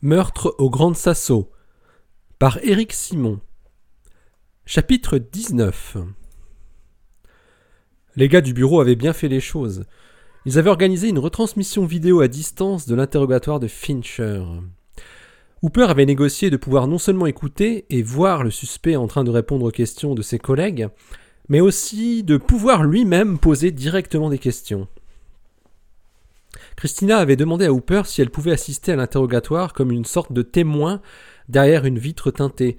Meurtre au Grand Sasso par Éric Simon. Chapitre 19 Les gars du bureau avaient bien fait les choses. Ils avaient organisé une retransmission vidéo à distance de l'interrogatoire de Fincher. Hooper avait négocié de pouvoir non seulement écouter et voir le suspect en train de répondre aux questions de ses collègues, mais aussi de pouvoir lui-même poser directement des questions. Christina avait demandé à Hooper si elle pouvait assister à l'interrogatoire comme une sorte de témoin derrière une vitre teintée,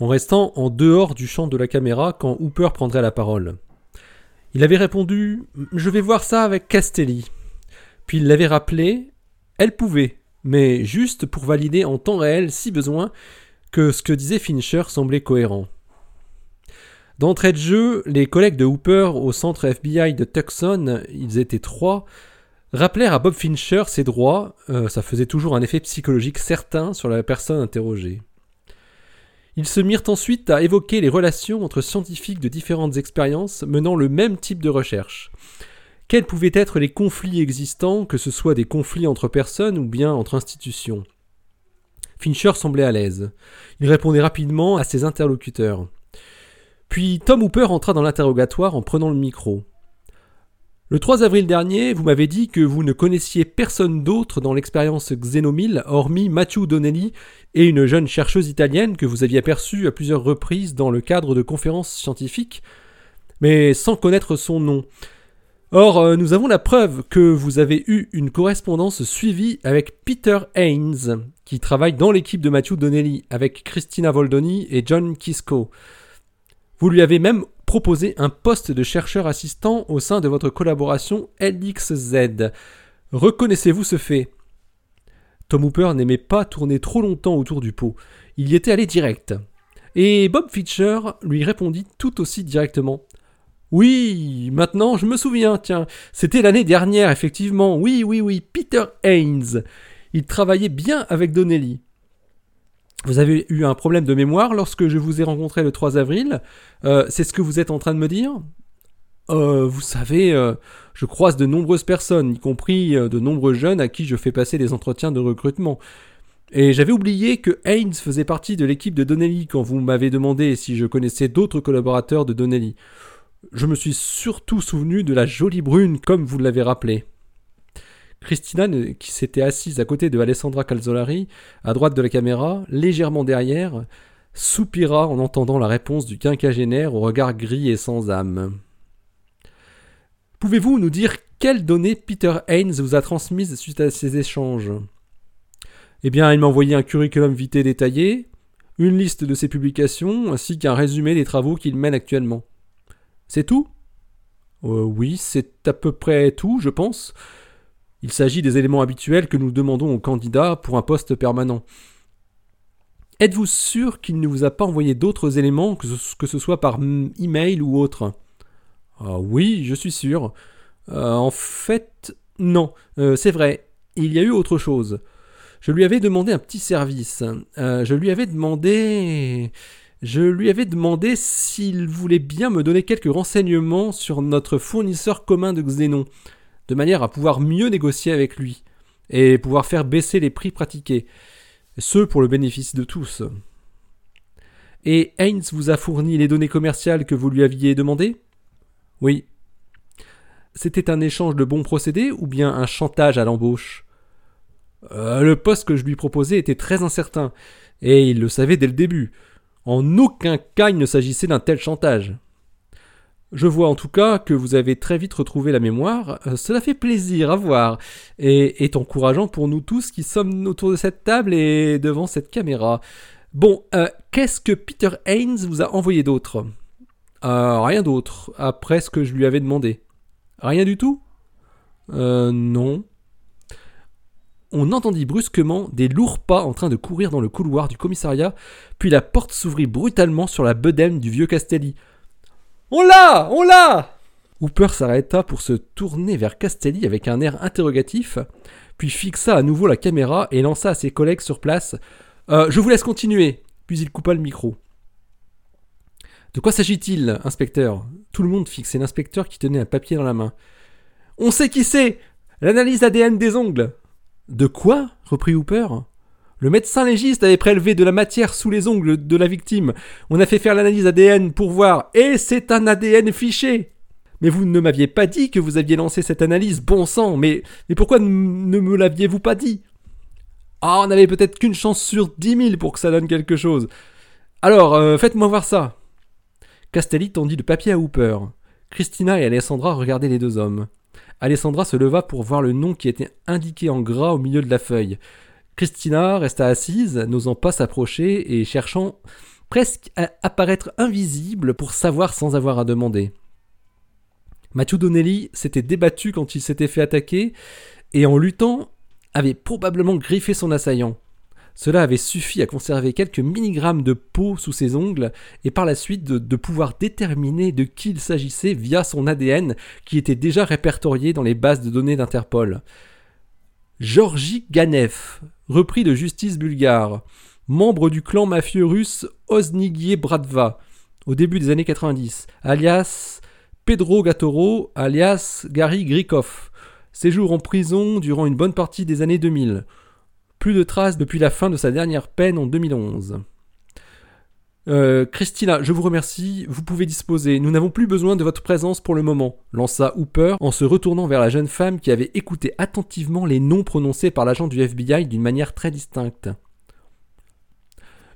en restant en dehors du champ de la caméra quand Hooper prendrait la parole. Il avait répondu Je vais voir ça avec Castelli. Puis il l'avait rappelé Elle pouvait, mais juste pour valider en temps réel, si besoin, que ce que disait Fincher semblait cohérent. D'entrée de jeu, les collègues de Hooper au centre FBI de Tucson, ils étaient trois, rappelèrent à Bob Fincher ses droits, euh, ça faisait toujours un effet psychologique certain sur la personne interrogée. Ils se mirent ensuite à évoquer les relations entre scientifiques de différentes expériences menant le même type de recherche. Quels pouvaient être les conflits existants, que ce soit des conflits entre personnes ou bien entre institutions? Fincher semblait à l'aise. Il répondait rapidement à ses interlocuteurs. Puis Tom Hooper entra dans l'interrogatoire en prenant le micro. Le 3 avril dernier, vous m'avez dit que vous ne connaissiez personne d'autre dans l'expérience Xenomil, hormis Matthew Donnelly et une jeune chercheuse italienne que vous aviez aperçue à plusieurs reprises dans le cadre de conférences scientifiques, mais sans connaître son nom. Or, euh, nous avons la preuve que vous avez eu une correspondance suivie avec Peter Haynes, qui travaille dans l'équipe de Matthew Donnelly, avec Christina Voldoni et John Kisco. Vous lui avez même proposé un poste de chercheur assistant au sein de votre collaboration LXZ. Reconnaissez-vous ce fait? Tom Hooper n'aimait pas tourner trop longtemps autour du pot. Il y était allé direct. Et Bob Fischer lui répondit tout aussi directement. Oui, maintenant je me souviens, tiens, c'était l'année dernière, effectivement. Oui, oui, oui, Peter Haynes. Il travaillait bien avec Donnelly. Vous avez eu un problème de mémoire lorsque je vous ai rencontré le 3 avril. Euh, c'est ce que vous êtes en train de me dire euh, Vous savez, euh, je croise de nombreuses personnes, y compris de nombreux jeunes à qui je fais passer des entretiens de recrutement. Et j'avais oublié que Haynes faisait partie de l'équipe de Donnelly quand vous m'avez demandé si je connaissais d'autres collaborateurs de Donnelly. Je me suis surtout souvenu de la jolie brune comme vous l'avez rappelé. Christina, qui s'était assise à côté de Alessandra Calzolari, à droite de la caméra, légèrement derrière, soupira en entendant la réponse du quinquagénaire au regard gris et sans âme. Pouvez-vous nous dire quelles données Peter Haynes vous a transmises suite à ces échanges? Eh bien, il m'a envoyé un curriculum vitae détaillé, une liste de ses publications, ainsi qu'un résumé des travaux qu'il mène actuellement. C'est tout? Euh, Oui, c'est à peu près tout, je pense. Il s'agit des éléments habituels que nous demandons aux candidats pour un poste permanent. Êtes-vous sûr qu'il ne vous a pas envoyé d'autres éléments, que ce, soit par email ou autre? Ah Oui, je suis sûr. Euh, en fait, non, euh, c'est vrai, il y a eu autre chose. Je lui avais demandé un petit service. Euh, je lui avais demandé... Je lui avais demandé s'il voulait bien me donner quelques renseignements sur notre fournisseur commun de Xénon de manière à pouvoir mieux négocier avec lui et pouvoir faire baisser les prix pratiqués, ce pour le bénéfice de tous. Et Haynes vous a fourni les données commerciales que vous lui aviez demandées? Oui. C'était un échange de bons procédés ou bien un chantage à l'embauche? Euh, Le poste que je lui proposais était très incertain, et il le savait dès le début. En aucun cas il ne s'agissait d'un tel chantage. Je vois en tout cas que vous avez très vite retrouvé la mémoire. Euh, cela fait plaisir à voir et est encourageant pour nous tous qui sommes autour de cette table et devant cette caméra. Bon, euh, qu'est-ce que Peter Haynes vous a envoyé d'autre? Euh, Rien d'autre, après ce que je lui avais demandé. Rien du tout? Euh, non. On entendit brusquement des lourds pas en train de courir dans le couloir du commissariat, puis la porte s'ouvrit brutalement sur la bedaine du vieux Castelli. On l'a On l'a Hooper s'arrêta pour se tourner vers Castelli avec un air interrogatif, puis fixa à nouveau la caméra et lança à ses collègues sur place euh, Je vous laisse continuer Puis il coupa le micro. De quoi s'agit-il, inspecteur? Tout le monde fixait l'inspecteur qui tenait un papier dans la main. On sait qui c'est L'analyse ADN des ongles De quoi? reprit Hooper. Le médecin légiste avait prélevé de la matière sous les ongles de la victime. On a fait faire l'analyse ADN pour voir, et c'est un ADN fiché. Mais vous ne m'aviez pas dit que vous aviez lancé cette analyse, bon sang, mais, mais pourquoi ne me l'aviez-vous pas dit? Ah, on n'avait peut-être qu'une chance sur dix mille pour que ça donne quelque chose. Alors, euh, faites-moi voir ça. Castelli tendit le papier à Hooper. Christina et Alessandra regardaient les deux hommes. Alessandra se leva pour voir le nom qui était indiqué en gras au milieu de la feuille. Christina resta assise, n'osant pas s'approcher et cherchant presque à apparaître invisible pour savoir sans avoir à demander. Matthew Donnelly s'était débattu quand il s'était fait attaquer et en luttant avait probablement griffé son assaillant. Cela avait suffi à conserver quelques milligrammes de peau sous ses ongles et par la suite de, pouvoir déterminer de qui il s'agissait via son ADN qui était déjà répertorié dans les bases de données d'Interpol. Georgi Ganev, repris de justice bulgare, membre du clan mafieux russe Oznigie Bratva, au début des années 90, alias Pedro Gatoro, alias Gary Grikov, séjour en prison durant une bonne partie des années 2000. Plus de traces depuis la fin de sa dernière peine en 2011. Euh, Christina, je vous remercie, vous pouvez disposer, nous n'avons plus besoin de votre présence pour le moment, lança Hooper en se retournant vers la jeune femme qui avait écouté attentivement les noms prononcés par l'agent du FBI d'une manière très distincte.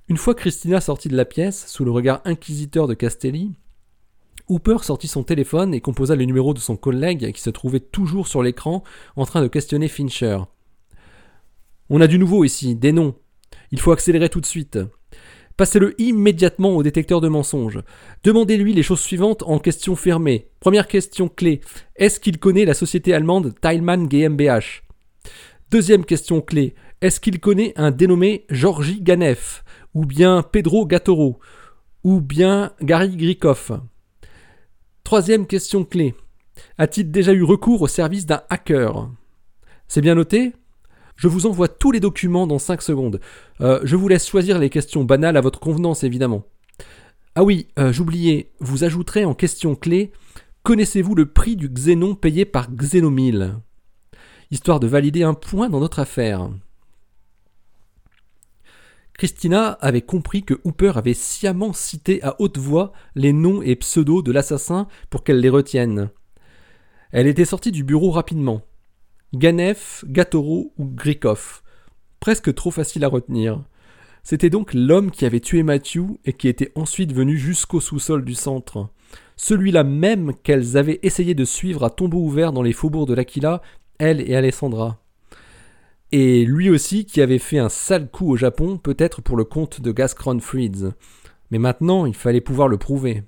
Une fois Christina sortie de la pièce, sous le regard inquisiteur de Castelli, Hooper sortit son téléphone et composa le numéro de son collègue qui se trouvait toujours sur l'écran en train de questionner Fincher. On a du nouveau ici, des noms. Il faut accélérer tout de suite. Passez-le immédiatement au détecteur de mensonges. Demandez-lui les choses suivantes en question fermée. Première question clé. Est-ce qu'il connaît la société allemande Teilmann GmbH Deuxième question clé. Est-ce qu'il connaît un dénommé Georgi Ganev Ou bien Pedro Gattoro Ou bien Gary Grikov Troisième question clé. A-t-il déjà eu recours au service d'un hacker? C'est bien noté je vous envoie tous les documents dans 5 secondes. Euh, je vous laisse choisir les questions banales à votre convenance, évidemment. Ah oui, euh, j'oubliais, vous ajouterez en question clé Connaissez-vous le prix du xénon payé par Xenomil Histoire de valider un point dans notre affaire. Christina avait compris que Hooper avait sciemment cité à haute voix les noms et pseudos de l'assassin pour qu'elle les retienne. Elle était sortie du bureau rapidement. Ganef, Gatoro ou Grikov. Presque trop facile à retenir. C'était donc l'homme qui avait tué Matthew et qui était ensuite venu jusqu'au sous-sol du centre. Celui-là même qu'elles avaient essayé de suivre à tombeau ouvert dans les faubourgs de l'Aquila, elle et Alessandra. Et lui aussi qui avait fait un sale coup au Japon, peut-être pour le compte de Gascron Frieds. Mais maintenant, il fallait pouvoir le prouver.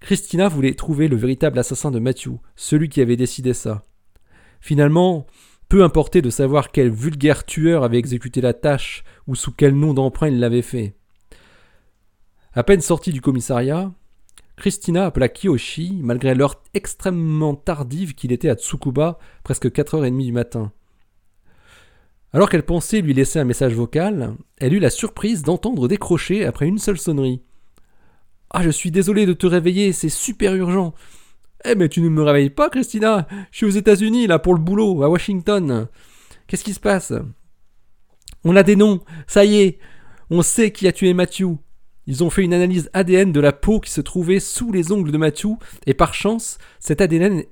Christina voulait trouver le véritable assassin de Matthew, celui qui avait décidé ça. Finalement, peu importait de savoir quel vulgaire tueur avait exécuté la tâche ou sous quel nom d'emprunt il l'avait fait. À peine sortie du commissariat, Christina appela Kiyoshi, malgré l'heure extrêmement tardive qu'il était à Tsukuba, presque 4h30 du matin. Alors qu'elle pensait lui laisser un message vocal, elle eut la surprise d'entendre décrocher après une seule sonnerie. Ah, je suis désolé de te réveiller, c'est super urgent. Eh mais tu ne me réveilles pas, Christina Je suis aux États-Unis, là, pour le boulot, à Washington. Qu'est-ce qui se passe? On a des noms, ça y est On sait qui a tué Matthew. Ils ont fait une analyse ADN de la peau qui se trouvait sous les ongles de Matthew, et par chance, cet ADN,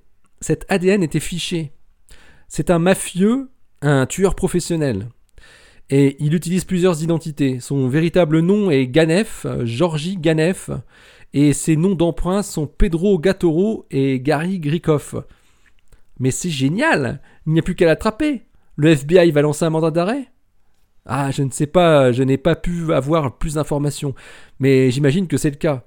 cet ADN était fiché. C'est un mafieux, un tueur professionnel. Et il utilise plusieurs identités. Son véritable nom est Ganef, Georgi Ganef, et ses noms d'emprunt sont Pedro Gattoro et Gary Grikov. Mais c'est génial Il n'y a plus qu'à l'attraper Le FBI va lancer un mandat d'arrêt? Ah, je ne sais pas, je n'ai pas pu avoir plus d'informations, mais j'imagine que c'est le cas.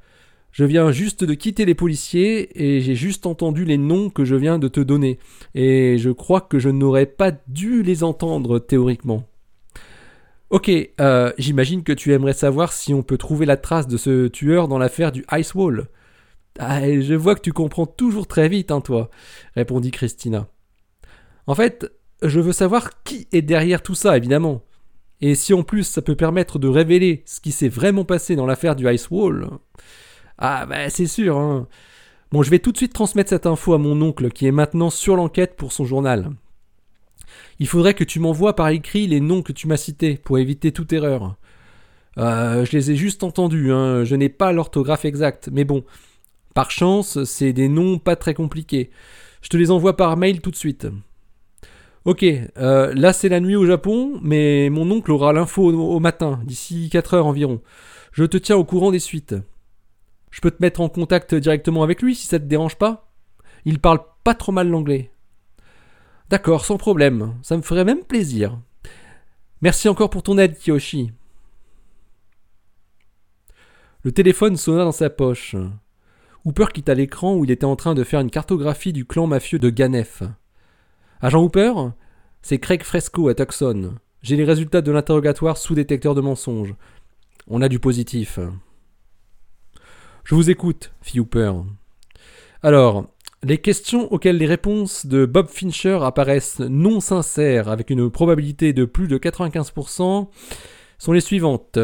Je viens juste de quitter les policiers et j'ai juste entendu les noms que je viens de te donner. Et je crois que je n'aurais pas dû les entendre théoriquement. Ok, euh, j'imagine que tu aimerais savoir si on peut trouver la trace de ce tueur dans l'affaire du Ice Wall. Ah, je vois que tu comprends toujours très vite, hein, toi, répondit Christina. En fait, je veux savoir qui est derrière tout ça, évidemment. Et si en plus ça peut permettre de révéler ce qui s'est vraiment passé dans l'affaire du Ice Wall. Ah, bah c'est sûr, hein. Bon, je vais tout de suite transmettre cette info à mon oncle qui est maintenant sur l'enquête pour son journal. Il faudrait que tu m'envoies par écrit les noms que tu m'as cités pour éviter toute erreur. Euh, je les ai juste entendus, hein. je n'ai pas l'orthographe exacte, mais bon, par chance, c'est des noms pas très compliqués. Je te les envoie par mail tout de suite. Ok, euh, là c'est la nuit au Japon, mais mon oncle aura l'info au, matin, d'ici 4 heures environ. Je te tiens au courant des suites. Je peux te mettre en contact directement avec lui si ça te dérange pas Il parle pas trop mal l'anglais. D'accord, sans problème, ça me ferait même plaisir. Merci encore pour ton aide, Kiyoshi. Le téléphone sonna dans sa poche. Hooper quitta l'écran où il était en train de faire une cartographie du clan mafieux de Ganef. Agent Hooper C'est Craig Fresco à Tucson. J'ai les résultats de l'interrogatoire sous détecteur de mensonges. On a du positif. Je vous écoute, fit Hooper. Alors, les questions auxquelles les réponses de Bob Fincher apparaissent non sincères avec une probabilité de plus de 95% sont les suivantes.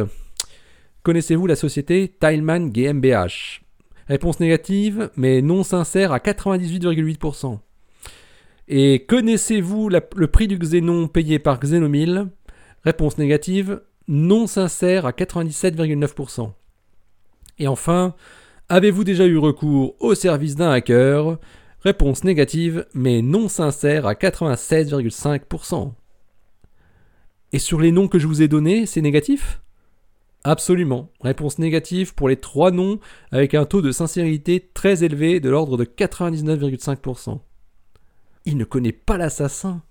Connaissez-vous la société Tileman GmbH Réponse négative, mais non sincère à 98,8%. Et connaissez-vous le prix du xénon payé par Xenomil? Réponse négative, non sincère à 97,9%. Et enfin, avez-vous déjà eu recours au service d'un hacker? Réponse négative, mais non sincère à 96,5%. Et sur les noms que je vous ai donnés, c'est négatif? Absolument. Réponse négative pour les trois noms avec un taux de sincérité très élevé de l'ordre de 99,5%. Il ne connaît pas l'assassin,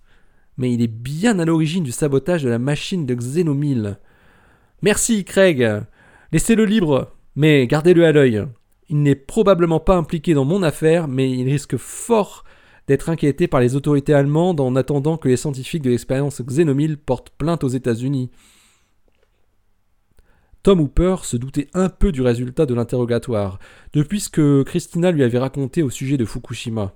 mais il est bien à l'origine du sabotage de la machine de Xenomil. Merci, Craig. Laissez-le libre, mais gardez-le à l'œil. Il n'est probablement pas impliqué dans mon affaire, mais il risque fort d'être inquiété par les autorités allemandes en attendant que les scientifiques de l'expérience Xenomil portent plainte aux États-Unis. Tom Hooper se doutait un peu du résultat de l'interrogatoire, depuis ce que Christina lui avait raconté au sujet de Fukushima.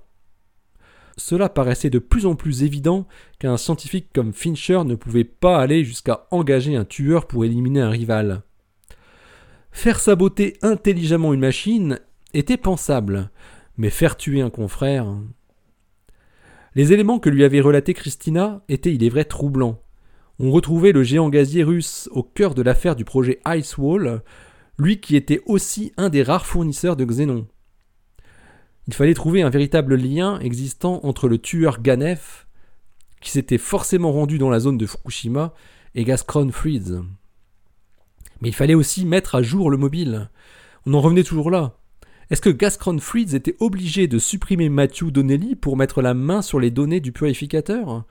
Cela paraissait de plus en plus évident qu'un scientifique comme Fincher ne pouvait pas aller jusqu'à engager un tueur pour éliminer un rival. Faire saboter intelligemment une machine était pensable, mais faire tuer un confrère. Les éléments que lui avait relatés Christina étaient, il est vrai, troublants on retrouvait le géant gazier russe au cœur de l'affaire du projet Ice Wall, lui qui était aussi un des rares fournisseurs de xénon. Il fallait trouver un véritable lien existant entre le tueur Ganef, qui s'était forcément rendu dans la zone de Fukushima, et Gascron Freeze. Mais il fallait aussi mettre à jour le mobile. On en revenait toujours là. Est-ce que Gascron Freeze était obligé de supprimer Matthew Donnelly pour mettre la main sur les données du purificateur?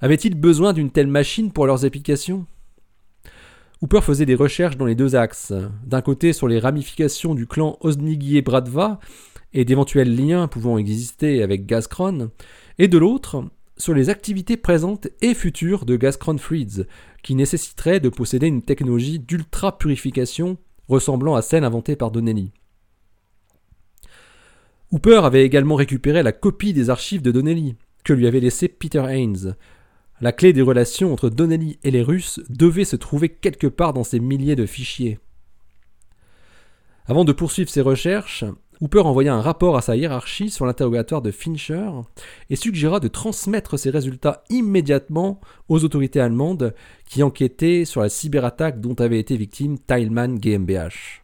Avaient-ils besoin d'une telle machine pour leurs applications? Hooper faisait des recherches dans les deux axes. D'un côté sur les ramifications du clan Osnigier-Bradva et d'éventuels liens pouvant exister avec Gazcron, et de l'autre sur les activités présentes et futures de Gazcron Freeds, qui nécessiteraient de posséder une technologie d'ultra-purification ressemblant à celle inventée par Donnelly. Hooper avait également récupéré la copie des archives de Donnelly, que lui avait laissé Peter Haynes, la clé des relations entre Donnelly et les Russes devait se trouver quelque part dans ces milliers de fichiers. Avant de poursuivre ses recherches, Hooper envoya un rapport à sa hiérarchie sur l'interrogatoire de Fincher et suggéra de transmettre ses résultats immédiatement aux autorités allemandes qui enquêtaient sur la cyberattaque dont avait été victime Teilman GmbH.